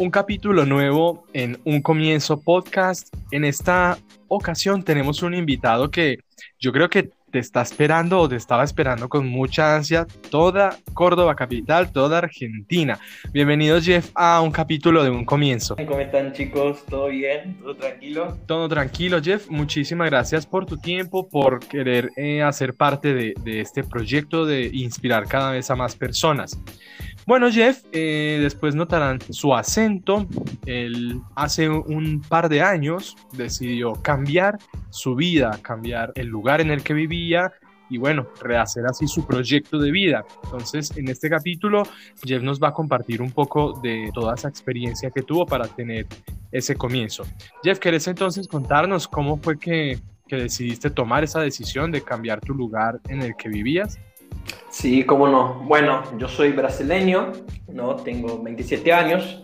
un capítulo nuevo en Un Comienzo Podcast. En esta ocasión tenemos un invitado que yo creo que te está esperando o te estaba esperando con mucha ansia toda Córdoba capital, toda Argentina. Bienvenido Jeff a un capítulo de un comienzo. ¿Cómo están chicos? ¿Todo bien? ¿Todo tranquilo? Todo tranquilo Jeff. Muchísimas gracias por tu tiempo, por querer eh, hacer parte de, de este proyecto de inspirar cada vez a más personas. Bueno, Jeff, eh, después notarán su acento. Él hace un par de años decidió cambiar su vida, cambiar el lugar en el que vivía y bueno, rehacer así su proyecto de vida. Entonces, en este capítulo, Jeff nos va a compartir un poco de toda esa experiencia que tuvo para tener ese comienzo. Jeff, ¿querés entonces contarnos cómo fue que, que decidiste tomar esa decisión de cambiar tu lugar en el que vivías? Sí, cómo no. Bueno, yo soy brasileño, ¿no? Tengo 27 años.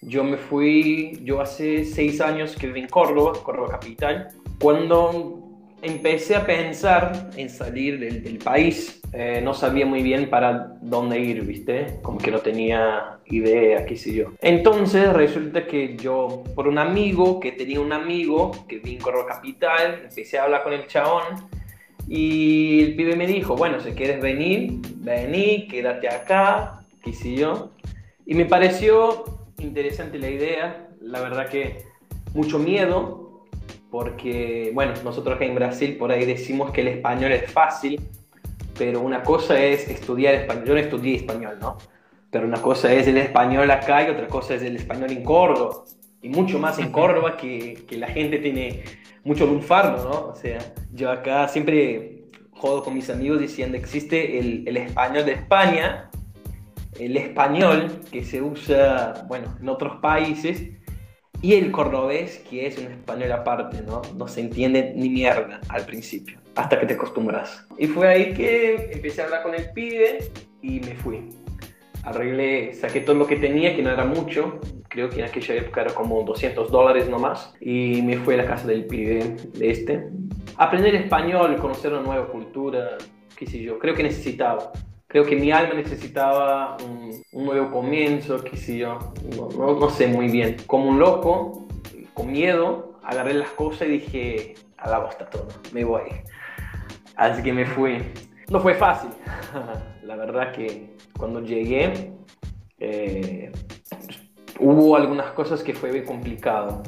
Yo me fui, yo hace 6 años que viví en Córdoba, Córdoba capital. Cuando empecé a pensar en salir del, país, eh, no sabía muy bien para dónde ir, ¿viste? Como que no tenía idea, qué sé yo. Entonces resulta que yo, por un amigo, que tenía un amigo que vivía en Córdoba capital, empecé a hablar con el chabón y el pibe me dijo, bueno, si quieres venir, vení, quédate acá, qué sé yo. Y me pareció interesante la idea, la verdad que mucho miedo, porque, bueno, nosotros acá en Brasil por ahí decimos que el español es fácil, pero una cosa es estudiar español, yo no estudié español, ¿no? Pero una cosa es el español acá y otra cosa es el español en Córdoba, y mucho más en Córdoba que, que la gente tiene mucho lunfardo, ¿no? O sea, yo acá siempre jodo con mis amigos diciendo existe el, el español de España, el español que se usa, bueno, en otros países, y el cordobés, que es un español aparte, ¿no? No se entiende ni mierda al principio, hasta que te acostumbras. Y fue ahí que empecé a hablar con el pibe y me fui arreglé, saqué todo lo que tenía, que no era mucho, creo que en aquella época era como 200 dólares nomás, y me fui a la casa del pibe de este. Aprender español, conocer una nueva cultura, qué sé yo, creo que necesitaba. Creo que mi alma necesitaba un, nuevo comienzo, qué sé yo, no, no, sé muy bien. Como un loco, con miedo, agarré las cosas y dije, a la bosta todo, me voy. Así que me fui. No fue fácil, la verdad que cuando llegué, eh, hubo algunas cosas que fue muy complicado.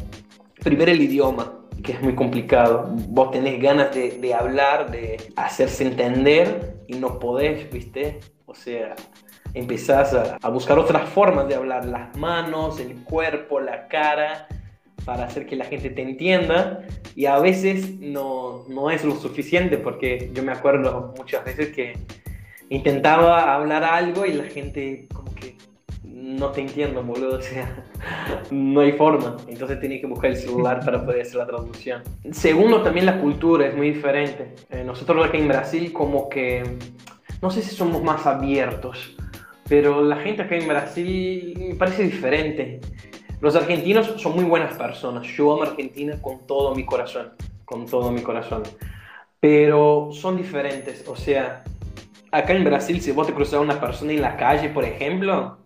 Primero el idioma, que es muy complicado. Vos tenés ganas de, de hablar, de hacerse entender y no podés, ¿viste? O sea, empezás a, a, buscar otras formas de hablar, las manos, el cuerpo, la cara, para hacer que la gente te entienda. Y a veces no, no es lo suficiente, porque yo me acuerdo muchas veces que intentaba hablar algo y la gente como que no te entiendo, boludo, o sea, no hay forma. Entonces tenía que buscar el celular para poder hacer la traducción. Segundo, también la cultura es muy diferente. Eh, nosotros aquí en Brasil como que, no sé si somos más abiertos, pero la gente acá en Brasil me parece diferente. Los argentinos son muy buenas personas. Yo amo Argentina con todo mi corazón, con todo mi corazón. Pero son diferentes, o sea, acá en Brasil, si vos te cruzas a una persona en la calle, por ejemplo,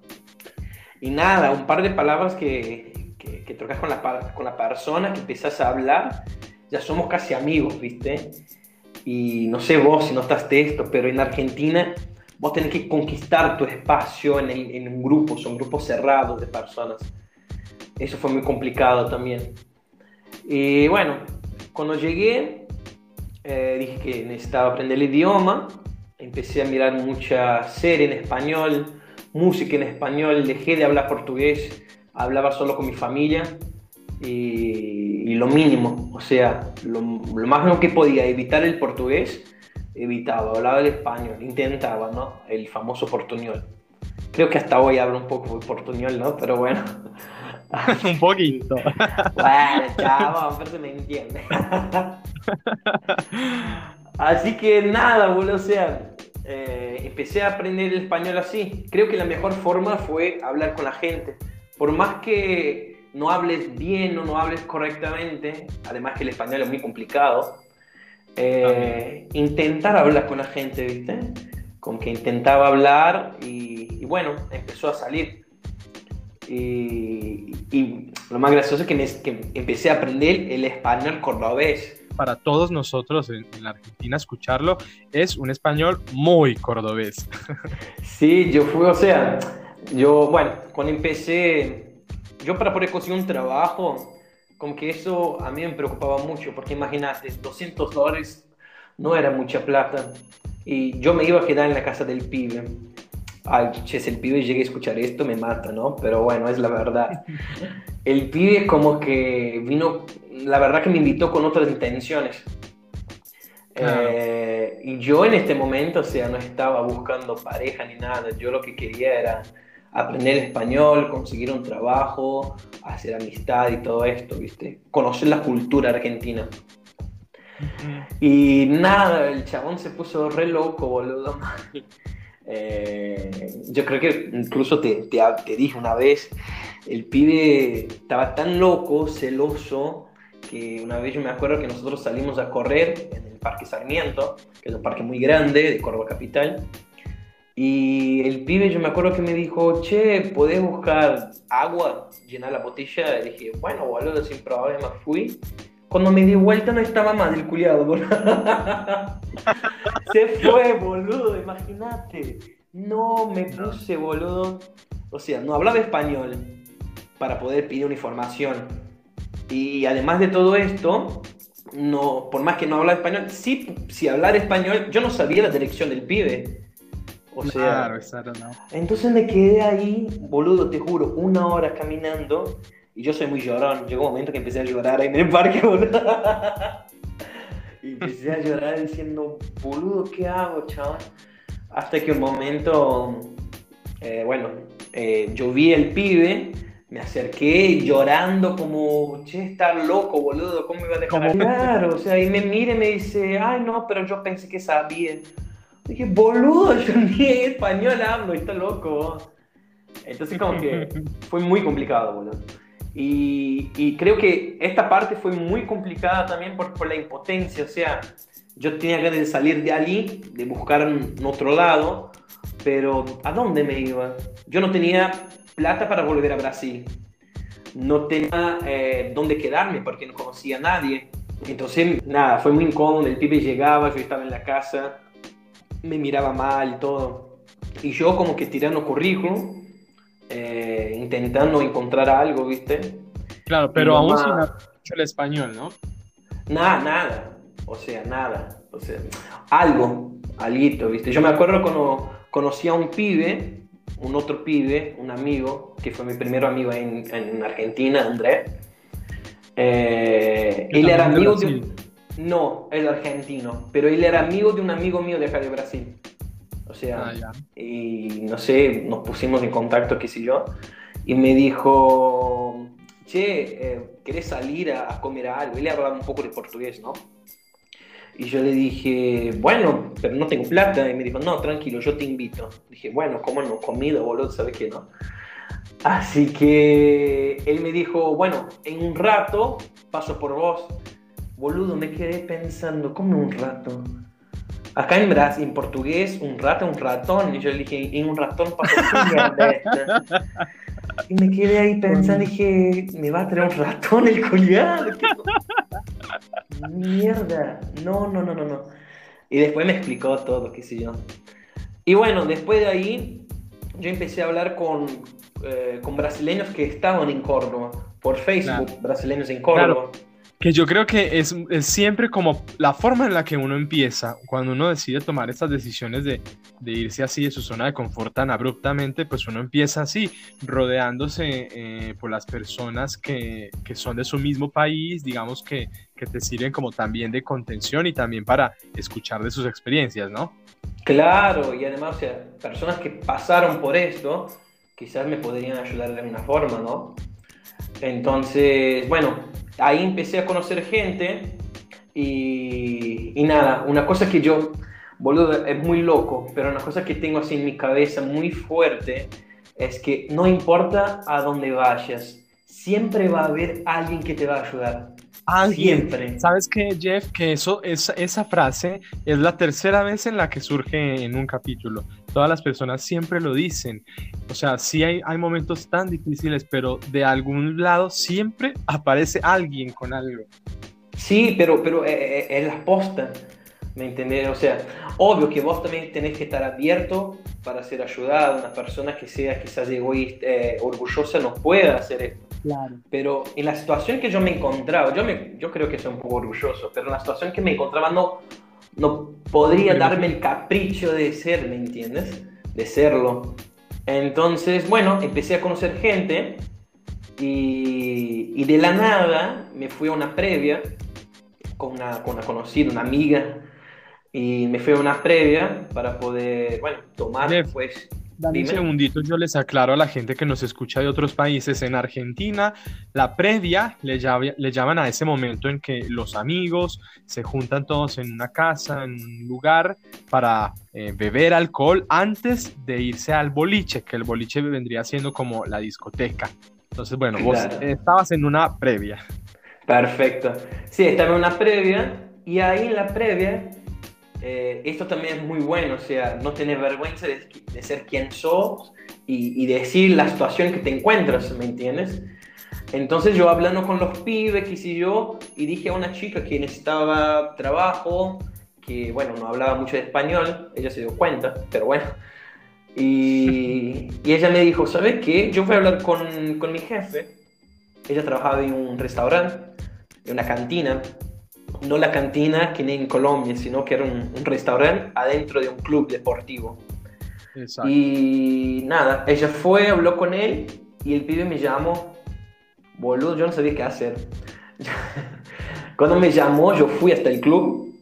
y nada, un par de palabras que, que, que con la, con la persona, que empiezas a hablar, ya somos casi amigos, ¿viste? Y no sé vos si notaste esto, pero en Argentina vos tenés que conquistar tu espacio en, el, en un grupo, son grupos cerrados de personas. Eso fue muy complicado también. Y bueno, cuando llegué, eh, dije que necesitaba aprender el idioma empecé a mirar mucha serie en español, música en español, dejé de hablar portugués, hablaba solo con mi familia y, lo mínimo, o sea, lo, lo más que podía evitar el portugués, evitaba, hablaba el español, intentaba, ¿no? El famoso portuñol. Creo que hasta hoy hablo un poco de portuñol, ¿no? Pero bueno. un poquito. bueno, chavo, pero se me entiende. Así que nada, boludo, o sea, eh, empecé a aprender el español así. Creo que la mejor forma fue hablar con la gente. Por más que no hables bien o no hables correctamente, además que el español es muy complicado, eh, intentar hablar con la gente, ¿viste? Como que intentaba hablar y, bueno, empezó a salir. Y, y lo más gracioso es que, me, que empecé a aprender el español cordobés para todos nosotros en, la Argentina escucharlo, es un español muy cordobés. Sí, yo fui, o sea, yo, bueno, cuando empecé, yo para poder conseguir un trabajo, como que eso a mí me preocupaba mucho, porque imagínate, 200 dólares no era mucha plata, y yo me iba a quedar en la casa del pibe. Ay, che, si el pibe llega a escuchar esto me mata, ¿no? Pero bueno, es la verdad. El pibe como que vino la verdad que me invitó con otras intenciones. Eh, y yo en este momento, o sea, no estaba buscando pareja ni nada. Yo lo que quería era aprender español, conseguir un trabajo, hacer amistad y todo esto, ¿viste? Conocer la cultura argentina. Y nada, el chabón se puso re loco, boludo. Eh, yo creo que incluso te, te, te dije una vez, el pibe estaba tan loco, celoso, que una vez yo me acuerdo que nosotros salimos a correr en el Parque Sarmiento, que es un parque muy grande de Córdoba Capital, y el pibe yo me acuerdo que me dijo, che, ¿podés buscar agua? Llenar la botella. Y dije, bueno, boludo, sin problema, fui. Cuando me di vuelta no estaba más el culiado, boludo. Se fue, boludo, imagínate. No me puse, boludo. O sea, no hablaba español para poder pedir una información y además de todo esto, no, por más que no habla español, sí, si hablar español, yo no sabía la dirección del pibe. O sea, claro, no. entonces me quedé ahí, boludo, te juro, una hora caminando y yo soy muy llorón. Llegó un momento que empecé a llorar ahí en el parque, boludo. y empecé a llorar diciendo, boludo, ¿qué hago, chaval? Hasta que un momento, eh, bueno, eh, yo vi el pibe me acerqué llorando como, che, está loco, boludo, ¿cómo me iba a dejar? Claro, o sea, y me mira y me dice, ay, no, pero yo pensé que sabía. Dije, boludo, yo ni español hablo, está loco. Entonces como que fue muy complicado, boludo. Y, y, creo que esta parte fue muy complicada también por, por la impotencia, o sea, yo tenía que salir de allí, de buscar en otro lado, pero ¿a dónde me iba? Yo no tenía plata para volver a Brasil. No tenía eh, dónde quedarme porque no conocía a nadie. Entonces, nada, fue muy incómodo. El pibe llegaba, yo estaba en la casa, me miraba mal y todo. Y yo como que tirando currículum, eh, intentando encontrar algo, ¿viste? Claro, pero aún sin el español, ¿no? Nada, nada. O sea, nada. O sea, algo, algo, ¿viste? Yo me acuerdo cuando conocí a un pibe un otro pibe, un amigo, que fue mi primer amigo en, en Argentina, André. Eh, él era amigo de, un... No, es argentino, pero él era amigo de un amigo mío de acá de Brasil. O sea, ah, y no sé, nos pusimos en contacto, qué sé yo, y me dijo, che, eh, ¿querés salir a, a comer algo? Él hablaba un poco de portugués, ¿no? Y yo le dije, bueno, pero no tengo plata. Y me dijo, no, tranquilo, yo te invito. Dije, bueno, ¿cómo no? Comida, boludo, ¿sabes qué no? Así que él me dijo, bueno, en un rato paso por vos. Boludo, me quedé pensando, ¿cómo un rato? Acá en Brasil, en portugués, un rato, un ratón. Y yo le dije, en un ratón paso por Y me quedé ahí pensando, dije, me va a traer un ratón el collar. Mierda, no, no, no, no, no. Y después me explicó todo, qué sé yo. Y bueno, después de ahí, yo empecé a hablar con, eh, con brasileños que estaban en Córdoba, por Facebook, brasileños en Córdoba. Que yo creo que es, es, siempre como la forma en la que uno empieza, cuando uno decide tomar estas decisiones de, de, irse así de su zona de confort tan abruptamente, pues uno empieza así, rodeándose eh, por las personas que, que, son de su mismo país, digamos que, que te sirven como también de contención y también para escuchar de sus experiencias, ¿no? Claro, y además, o sea, personas que pasaron por esto, quizás me podrían ayudar de alguna forma, ¿no? Entonces, bueno, ahí empecé a conocer gente y, y, nada, una cosa que yo, boludo, es muy loco, pero una cosa que tengo así en mi cabeza muy fuerte es que no importa a dónde vayas, siempre va a haber alguien que te va a ayudar. Siempre. ¿Sabes qué, Jeff? Que eso, esa, esa frase es la tercera vez en la que surge en un capítulo. Todas las personas siempre lo dicen. O sea, sí hay, hay momentos tan difíciles, pero de algún lado siempre aparece alguien con algo. Sí, pero, pero es, eh, eh, es la posta. ¿Me entendés? O sea, obvio que vos también tenés que estar abierto para ser ayudado. Una persona que sea quizás egoísta, eh, orgullosa no puede hacer esto. Claro. Pero en la situación que yo me encontraba, yo, me, yo creo que soy un poco orgulloso, pero en la situación que me encontraba no, no podría darme el capricho de ser, ¿me entiendes? De serlo. Entonces, bueno, empecé a conocer gente y, y de la nada me fui a una previa con una, con una conocida, una amiga y me fui a una previa para poder, bueno, tomar, pues... Dame un segundito, yo les aclaro a la gente que nos escucha de otros países. En Argentina, la previa le, le llaman a ese momento en que los amigos se juntan todos en una casa, en un lugar, para eh, beber alcohol antes de irse al boliche, que el boliche vendría siendo como la discoteca. Entonces, bueno, vos estabas en una previa. Perfecto. Sí, estaba en una previa y ahí en la previa eh, esto también es muy bueno, o sea, no tener vergüenza de, ser quien sos y, decir la situación que te encuentras, ¿me entiendes? Entonces yo hablando con los pibes, qué sé yo, y dije a una chica que necesitaba trabajo, que bueno, no hablaba mucho de español, ella se dio cuenta, pero bueno. Y, y ella me dijo, ¿sabes qué? Yo voy a hablar con, con mi jefe. Ella trabajaba en un restaurante, en una cantina, no la cantina que ni en Colombia, sino que era un, restaurante adentro de un club deportivo. Y nada, ella fue, habló con él y el pibe me llamó. Boludo, yo no sabía qué hacer. Cuando me llamó, yo fui hasta el club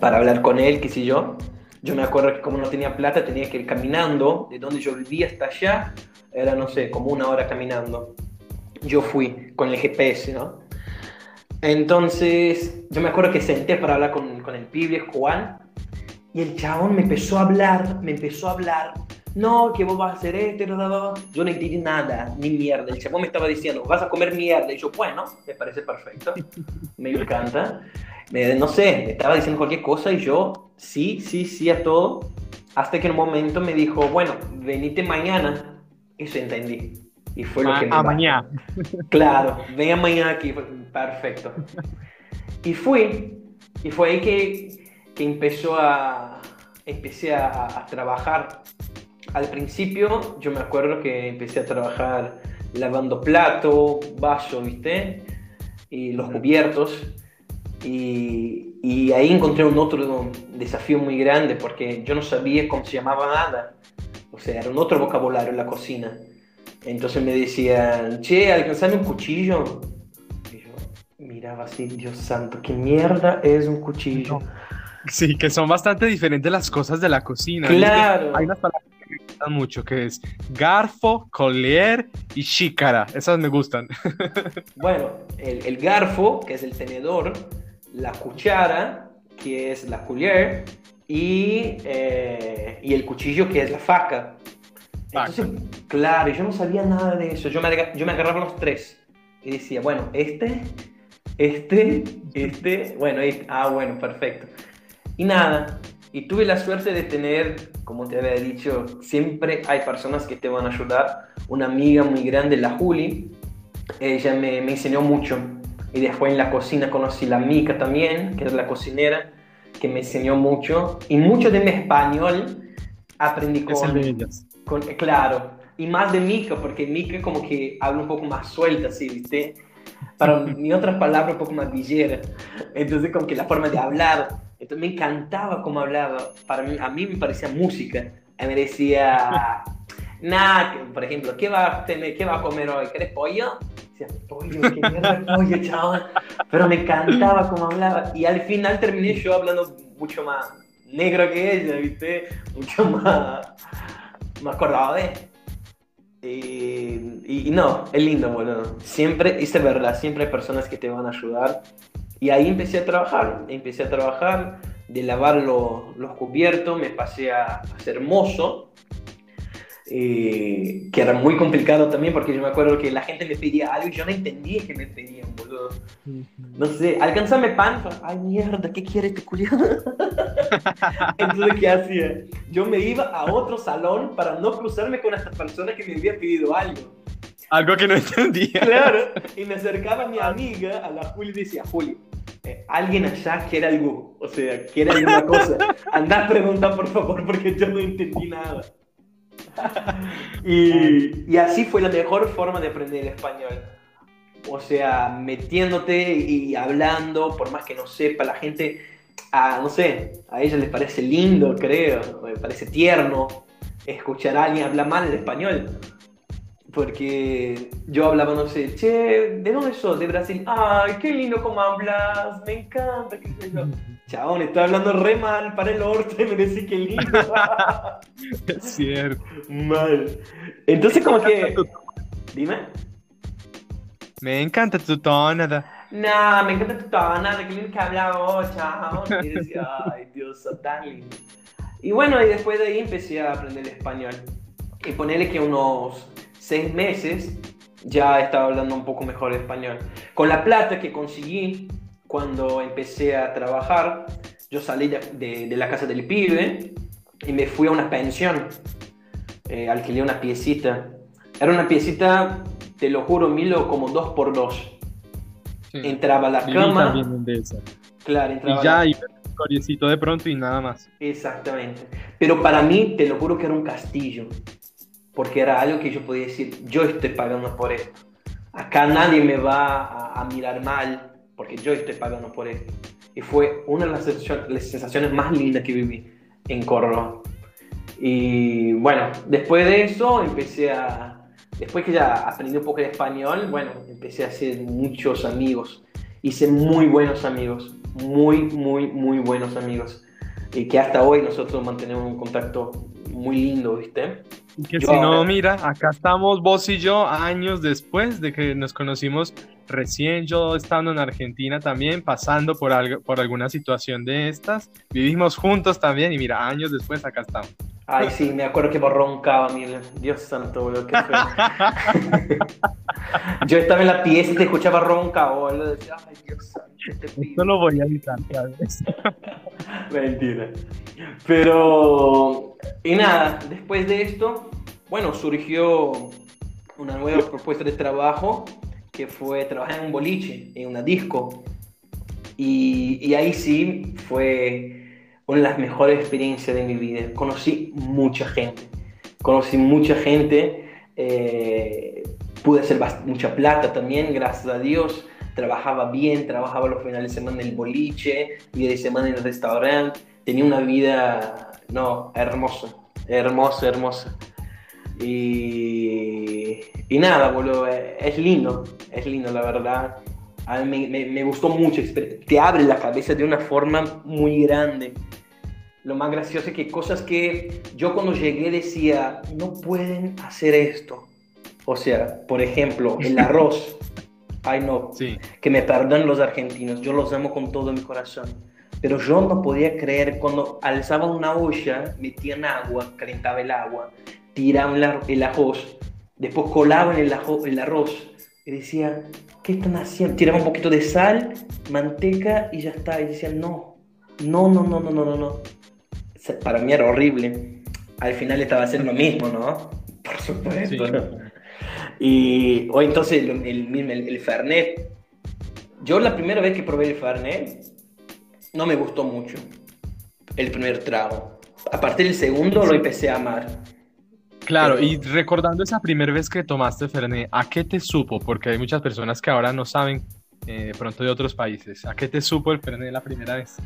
para hablar con él, qué sé yo. Yo me acuerdo que como no tenía plata, tenía que ir caminando de donde yo vivía hasta allá. Era, no sé, como una hora caminando. Yo fui con el GPS, ¿no? Entonces, yo me acuerdo que senté para hablar con, con el pibe Juan y el chabón me empezó a hablar, me empezó a hablar. No, que vos vas a hacer esto, yo no entendí nada, ni mierda. El chabón me estaba diciendo, vas a comer mierda. Y yo, bueno, me parece perfecto, me encanta. Me, no sé, me estaba diciendo cualquier cosa y yo, sí, sí, sí a todo. Hasta que en un momento me dijo, bueno, venite mañana. Eso entendí. Y fue lo que me... A mañana. Claro, ven mañana aquí. Perfecto. Y fui, y fue ahí que, que empezó a, empecé a, trabajar. Al principio yo me acuerdo que empecé a trabajar lavando plato, vaso, ¿viste? Y los cubiertos. Y, y, ahí encontré un otro desafío muy grande porque yo no sabía cómo se llamaba nada. O sea, era un otro vocabulario en la cocina. Entonces me decían, che, alcanzame un cuchillo miraba así, Dios santo, ¿qué mierda es un cuchillo? Sí, que son bastante diferentes las cosas de la cocina. Claro. Hay unas palabras que me gustan mucho, que es garfo, collier y xícara. Esas me gustan. Bueno, el, garfo, que es el tenedor, la cuchara, que es la collier, y, eh, y el cuchillo, que es la faca. Entonces, claro, yo no sabía nada de eso. Yo me, yo me agarraba los tres y decía, bueno, este este, este, bueno, este, ah, bueno, perfecto. Y nada, y tuve la suerte de tener, como te había dicho, siempre hay personas que te van a ayudar. Una amiga muy grande, la Juli, ella me, me enseñó mucho. Y después en la cocina conocí la Mica también, que es la cocinera, que me enseñó mucho. Y mucho de mi español aprendí con, con claro, y más de Mica, porque Mica como que habla un poco más suelta, ¿sí? ¿viste? para mi otras palabras un poco más villera. Entonces, como que la forma de hablar. Entonces, me encantaba cómo hablaba. Para mí, a mí me parecía música. me decía, nada, por ejemplo, ¿qué va, a tener, ¿qué va a comer hoy? ¿Querés pollo? Decía, pollo, qué mierda pollo, chaval. Pero me encantaba cómo hablaba. Y al final terminé yo hablando mucho más negro que ella, ¿viste? Mucho más, más cordobés. Y, no, es lindo, boludo. Siempre, es verdad, siempre hay personas que te van a ayudar. Y ahí empecé a trabajar, empecé a trabajar, de lavar los cubiertos, me pasé a, ser mozo. Eh, que era muy complicado también porque yo me acuerdo que la gente me pedía algo y yo no entendía que me pedían, boludo. No sé, alcanzame pan. Ay, mierda, ¿qué quiere este culiado? Entonces, ¿qué hacía? Yo me iba a otro salón para no cruzarme con esta persona que me había pedido algo. Algo que no entendía. Claro, y me acercaba a mi amiga, a la Juli, y decía, Juli, eh, alguien allá quiere algo, o sea, quiere alguna cosa. Andá a preguntar, por favor, porque yo no entendí nada. Y, y, así fue la mejor forma de aprender el español. O sea, metiéndote y hablando, por más que no sepa, la gente, a, no sé, a ella les parece lindo, creo, me parece tierno escuchar a alguien hablar mal el español. Porque yo hablaba, no sé, che, ¿de dónde sos? De Brasil. Ay, qué lindo cómo hablas, me encanta, qué sé yo. Chabón, estoy hablando re mal para el orte, me decís que lindo. es cierto. Mal. Entonces, como que. Dime. Me encanta tu tonada. No, me encanta tu tonada, qué lindo que habla vos, chabón. Y decía, ay, Dios, tan lindo. Y bueno, y después de ahí empecé a aprender español. Y ponerle que unos seis meses ya estaba hablando un poco mejor español. Con la plata que conseguí cuando empecé a trabajar, yo salí de, de, la casa del pibe y me fui a una pensión. Eh, alquilé una piecita. Era una piecita, te lo juro, Milo, como dos por dos. Entraba la cama. De esa. Claro, entraba. Y ya, la... y un de pronto y nada más. Exactamente. Pero para mí, te lo juro que era un castillo. Porque era algo que yo podía decir, yo estoy pagando por esto. Acá nadie me va a, a mirar mal porque yo estoy pagando por esto. Y fue una de las sensaciones más lindas que viví en Córdoba. Y bueno, después de eso empecé a, después que ya aprendí un poco de español, bueno, empecé a hacer muchos amigos. Hice muy buenos amigos, muy, muy, muy buenos amigos. Y que hasta hoy nosotros mantenemos un contacto muy lindo, ¿viste? Que si no, mira, acá estamos vos y yo años después de que nos conocimos recién, yo estando en Argentina también, pasando por, algo, por alguna situación de estas, vivimos juntos también y mira, años después acá estamos. Ay, sí, me acuerdo que vos roncaba, mira, Dios santo, boludo, qué fue. yo estaba en la pieza y te escuchaba ronca, boludo, ay, Esto lo voy a evitar, ¿sabes? Mentira. Pero, y nada, después de esto, bueno, surgió una nueva propuesta de trabajo que fue trabajar en un boliche, en una disco. Y, y, ahí sí fue una de las mejores experiencias de mi vida. Conocí mucha gente, conocí mucha gente, eh, pude hacer mucha plata también, gracias a Dios. Trabajaba bien, trabajaba los finales de semana en el boliche, día de semana en el restaurante. Tenía una vida, no, hermosa, hermosa, hermosa. Y, y nada, boludo, es lindo, es lindo, la verdad. A mí me, me, gustó mucho, te abre la cabeza de una forma muy grande. Lo más gracioso es que cosas que yo cuando llegué decía, no pueden hacer esto. O sea, por ejemplo, el arroz. Ay, no, sí. que me perdonen los argentinos, yo los amo con todo mi corazón. Pero yo no podía creer cuando alzaban una olla, metían agua, calentaba el agua, tiraban el arroz, después colaban el, el arroz y decían, ¿qué están haciendo? Tiraban un poquito de sal, manteca y ya está. Y decían, no, no, no, no, no, no, no. no. Para mí era horrible. Al final estaba haciendo lo mismo, ¿no? Por supuesto. Sí. Y hoy entonces el, el, el, el Fernet. Yo la primera vez que probé el Fernet, no me gustó mucho el primer trago. A partir del segundo lo empecé a amar. Claro, y recordando esa primera vez que tomaste Fernet, ¿a qué te supo? Porque hay muchas personas que ahora no saben eh, de pronto de otros países. ¿A qué te supo el Fernet la primera vez?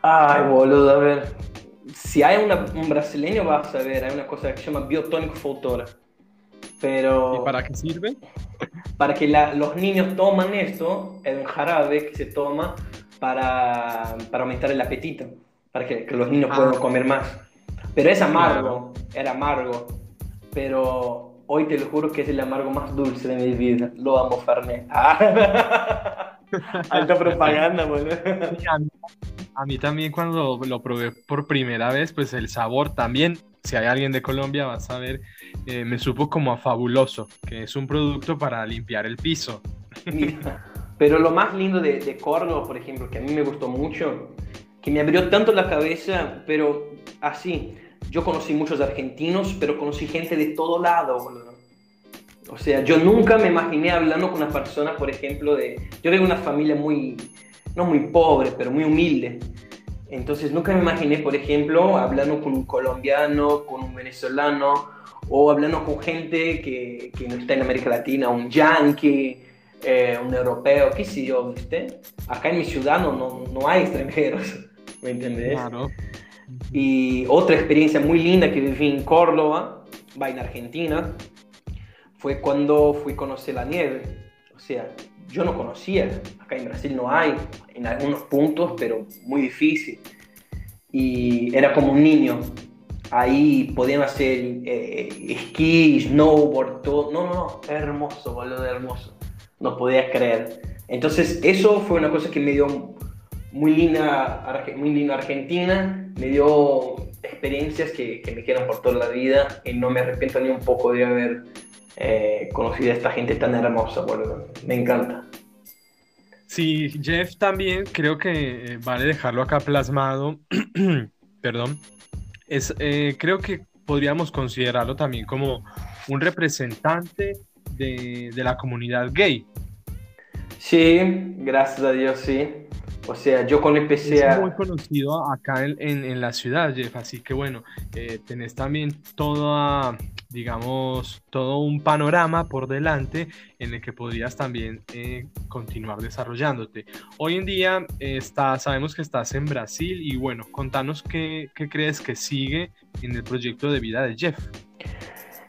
Ay, boludo, a ver. Si hay una, un brasileño, vas a ver, hay una cosa que se llama biotónico Foutora. Pero... ¿Y para qué sirve? Para que la, los niños toman esto, es un jarabe que se toma para, para aumentar el apetito, para que, que los niños ah. puedan comer más. Pero es amargo, claro. era amargo pero hoy te lo juro que es el amargo más dulce de mi vida. Lo amo, Fernet. Ah. Alta propaganda, boludo. A mí también cuando lo probé por primera vez, pues el sabor también, si hay alguien de Colombia va a saber, eh, me supo como a fabuloso, que es un producto para limpiar el piso. pero lo más lindo de, de Córdoba, por ejemplo, que a mí me gustó mucho, que me abrió tanto la cabeza, pero así, yo conocí muchos argentinos, pero conocí gente de todo lado, O sea, yo nunca me imaginé hablando con una persona, por ejemplo, de... Yo vengo de una familia muy, no muy pobre, pero muy humilde. Entonces nunca me imaginé, por ejemplo, hablando con un colombiano, con un venezolano, o hablando con gente que, que no está en América Latina, un yankee, eh, un europeo, qué sé yo, ¿viste? Acá en mi ciudad no, no, hay extranjeros, ¿me entendés? Claro. Y otra experiencia muy linda que viví en Córdoba, va en Argentina, fue cuando fui a conocer la nieve. O sea, yo no conocía, acá en Brasil no hay, en algunos puntos, pero muy difícil. Y era como un niño. Ahí podían hacer eh, esquí, snowboard, todo. No, no, no, hermoso, boludo, hermoso. No podía creer. Entonces, eso fue una cosa que me dio muy linda, muy linda Argentina, me dio experiencias que, que me quedan por toda la vida y no me arrepiento ni un poco de haber eh, conocido a esta gente tan hermosa, bueno, me encanta. Sí, Jeff también creo que eh, vale dejarlo acá plasmado, perdón, es, eh, creo que podríamos considerarlo también como un representante de, de la comunidad gay. Sí, gracias a Dios, sí. O sea, yo con empecé a... Es muy conocido acá en, en, la ciudad, Jeff, así que bueno, eh, tenés también toda, digamos, todo un panorama por delante en el que podrías también eh, continuar desarrollándote. Hoy en día está, sabemos que estás en Brasil y bueno, contanos qué, qué crees que sigue en el proyecto de vida de Jeff.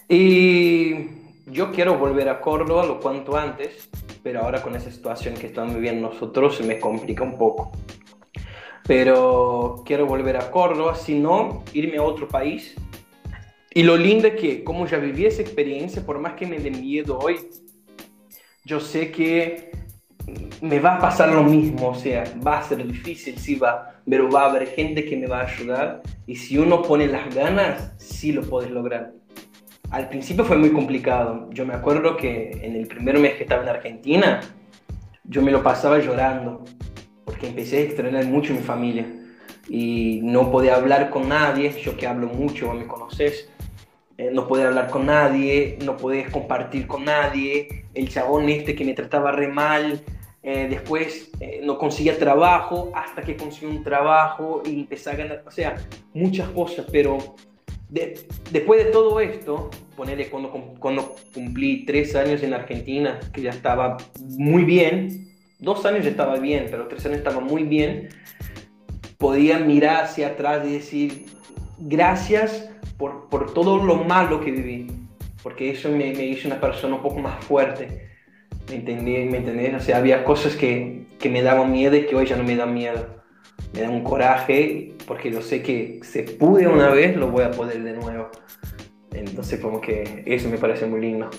Y yo quiero volver a Córdoba lo cuanto antes pero ahora con esa situación que estamos viviendo nosotros se me complica un poco. Pero quiero volver a Córdoba, si no, irme a otro país. Y lo lindo es que como ya viví esa experiencia, por más que me dé miedo hoy, yo sé que me va a pasar lo mismo, o sea, va a ser difícil, sí va, pero va a haber gente que me va a ayudar y si uno pone las ganas, sí lo puedes lograr. Al principio fue muy complicado. Yo me acuerdo que en el primer mes que estaba en Argentina, yo me lo pasaba llorando, porque empecé a extrañar mucho a mi familia y no podía hablar con nadie, yo que hablo mucho, me conoces, eh, no podía hablar con nadie, no podía compartir con nadie, el chabón este que me trataba re mal, eh, después eh, no conseguía trabajo, hasta que consiguió un trabajo y empecé a ganar, o sea, muchas cosas, pero después de todo esto, cuando, cuando cumplí tres años en Argentina, que ya estaba muy bien, dos años ya estaba bien, pero tres años estaba muy bien, podía mirar hacia atrás y decir, gracias por, por todo lo malo que viví, porque eso me, me, hizo una persona un poco más fuerte. ¿Me entendés? ¿Me entendés? O sea, había cosas que, que me daban miedo y que hoy ya no me dan miedo me da un coraje porque yo sé que se pude una vez, lo voy a poder de nuevo. Entonces como que eso me parece muy lindo.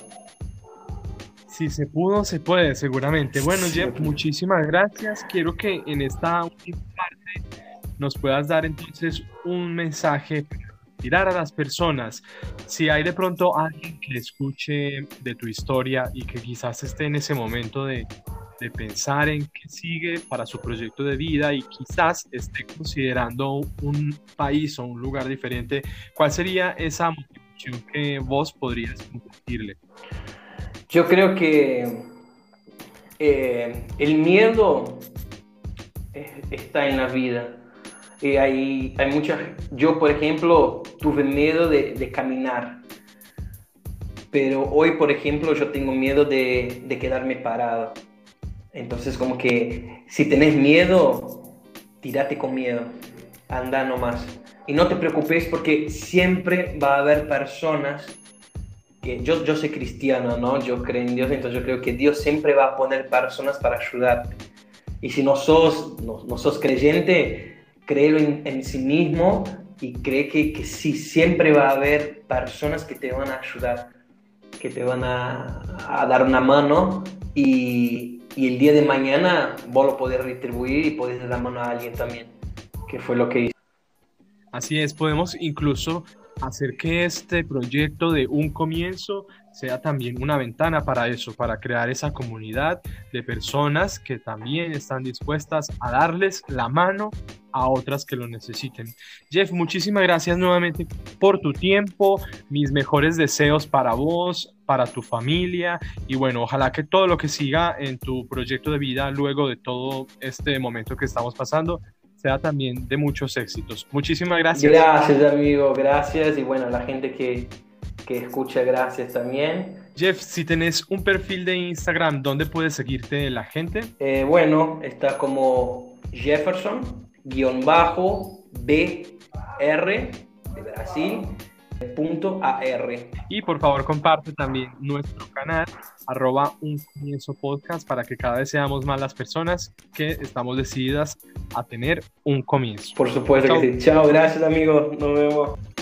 Si se pudo, se puede, seguramente. Bueno, Jeff, muchísimas gracias. Quiero que en esta última parte nos puedas dar entonces un mensaje tirar a las personas. Si hay de pronto alguien que escuche de tu historia y que quizás esté en ese momento de, de pensar en qué sigue para su proyecto de vida y quizás esté considerando un país o un lugar diferente, ¿cuál sería esa motivación que vos podrías compartirle? Yo creo que eh, el miedo está en la vida. Y hay, hay muchas, yo por ejemplo tuve miedo de, de, caminar, pero hoy por ejemplo yo tengo miedo de, de quedarme parado. Entonces, como que si tenés miedo, tírate con miedo, anda nomás. Y no te preocupes porque siempre va a haber personas que yo, yo soy cristiano, ¿no? Yo creo en Dios, entonces yo creo que Dios siempre va a poner personas para ayudarte. Y si no sos, no, no sos creyente, créelo en, en, sí mismo y cree que, que sí, siempre va a haber personas que te van a ayudar, que te van a, a dar una mano y, y el día de mañana vos lo podés retribuir y podés dar la mano a alguien también. que fue lo que hice. Así es, podemos incluso hacer que este proyecto de un comienzo sea también una ventana para eso, para crear esa comunidad de personas que también están dispuestas a darles la mano a otras que lo necesiten. Jeff, muchísimas gracias nuevamente por tu tiempo, mis mejores deseos para vos, para tu familia y bueno, ojalá que todo lo que siga en tu proyecto de vida luego de todo este momento que estamos pasando sea también de muchos éxitos. Muchísimas gracias. Gracias, amigo, gracias. Y bueno, la gente que, que escucha, gracias también. Jeff, si tenés un perfil de Instagram, ¿dónde puede seguirte la gente? Eh, bueno, está como Jefferson, guion bajo, BR de Brasil, AR. Y por favor comparte también nuestro canal, arroba un comienzo podcast, para que cada vez seamos más las personas que estamos decididas a tener un comienzo. Por supuesto que sí. Chao, gracias amigos, nos vemos.